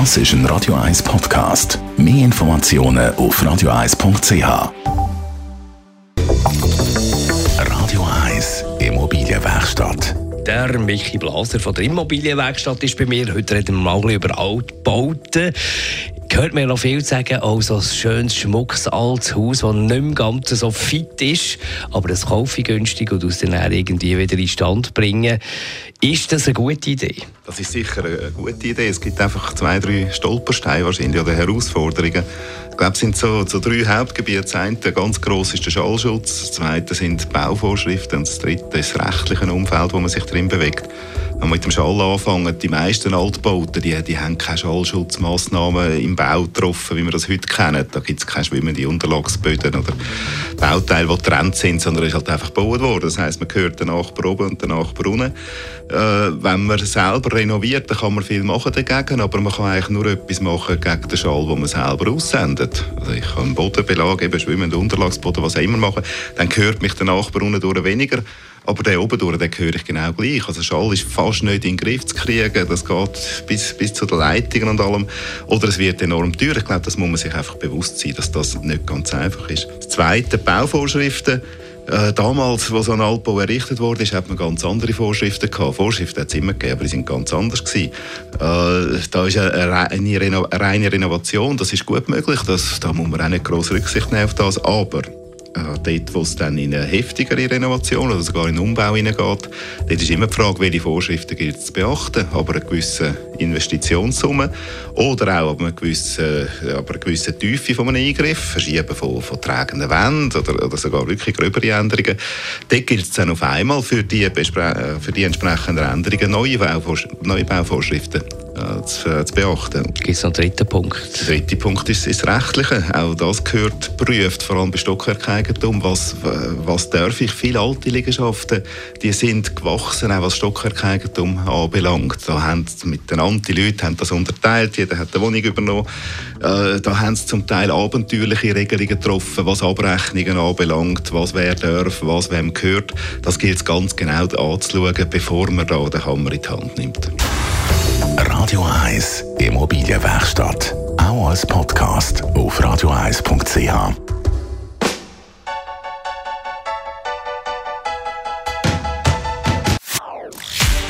Das ist ein Radio 1 Podcast. Mehr Informationen auf radio1.ch. Radio 1 Immobilienwerkstatt. Der Michi Blaser von der Immobilienwerkstatt ist bei mir. Heute reden wir mal über Altbauten. Hört mir noch viel sagen, auch so ein schönes, schmuckes, altes Haus, das nicht mehr ganz so fit ist, aber das kaufe ich günstig und aus dann irgendwie wieder in Stand bringen. Ist das eine gute Idee? Das ist sicher eine gute Idee. Es gibt einfach zwei, drei Stolpersteine wahrscheinlich oder Herausforderungen. Ich glaube, es sind so, so drei Hauptgebiete. Das eine, ganz gross ist der Schallschutz, das zweite sind die Bauvorschriften und das dritte ist das rechtliche Umfeld, wo man sich drin bewegt. Wir mit dem Schall anfangen, die meisten Altbauten, die, die haben keine Schallschutzmaßnahmen im Bau getroffen, wie wir das heute kennen. Da gibt es keine schwimmenden Unterlagsböden oder Bauteile, die getrennt sind, sondern es ist halt einfach gebaut worden. Das heisst, man hört den Nachbar oben und den Nachbar unten. Äh, wenn man selber renoviert, dann kann man viel machen dagegen, aber man kann eigentlich nur etwas machen gegen den Schall, den man selber aussendet. Also ich kann einen Bodenbelag, eben schwimmenden Unterlagsboden, was auch immer machen, dann hört mich der Nachbar unten durch weniger. Aber der oben den höre ich genau gleich. Also Schall ist fast nicht in den Griff zu kriegen. Das geht bis, bis zu den Leitungen und allem. Oder es wird enorm teuer. Ich glaube, das muss man sich einfach bewusst sein, dass das nicht ganz einfach ist. Das Zweite, Bauvorschriften. Äh, damals, als so ein Altbau errichtet wurde, hat man ganz andere Vorschriften gehabt. Vorschriften hat es immer gegeben, aber die sind ganz anders gewesen. Äh, da ist eine, eine, Reno eine reine Renovation, das ist gut möglich. Das, da muss man auch nicht groß Rücksicht nehmen auf das. Aber dort, wo es dann in eine heftigere Renovation oder sogar in einen Umbau hineingeht, dort ist immer die Frage, welche Vorschriften gilt es zu beachten. Aber eine gewisse Investitionssumme oder auch aber eine gewisse, aber eine gewisse Tiefe von einem Eingriff, Verschieben von, von tragenden Wänden oder, oder sogar wirklich gröbere Änderungen. Dort gilt es dann auf einmal für die, für die entsprechenden Änderungen neue, Bauvors neue Bauvorschriften äh, zu, äh, zu, beachten. Gibt es noch einen dritten Punkt? Der dritte Punkt ist, ist das Rechtliche. Auch das gehört geprüft, vor allem bei Stockwerkeigentum. Was, was darf ich? Viele alte Liegenschaften die sind gewachsen, auch was Stockwerkeigentum anbelangt. Da haben miteinander, die Leute haben das unterteilt, jeder hat eine Wohnung übernommen. Äh, da haben sie zum Teil abenteuerliche Regelungen getroffen, was Abrechnungen anbelangt, was wer darf, was wem gehört. Das gilt es ganz genau anzuschauen, bevor man da den Hammer in die Hand nimmt. Radio 1 Immobilienwerkstatt. Auch als Podcast auf radio1.ch.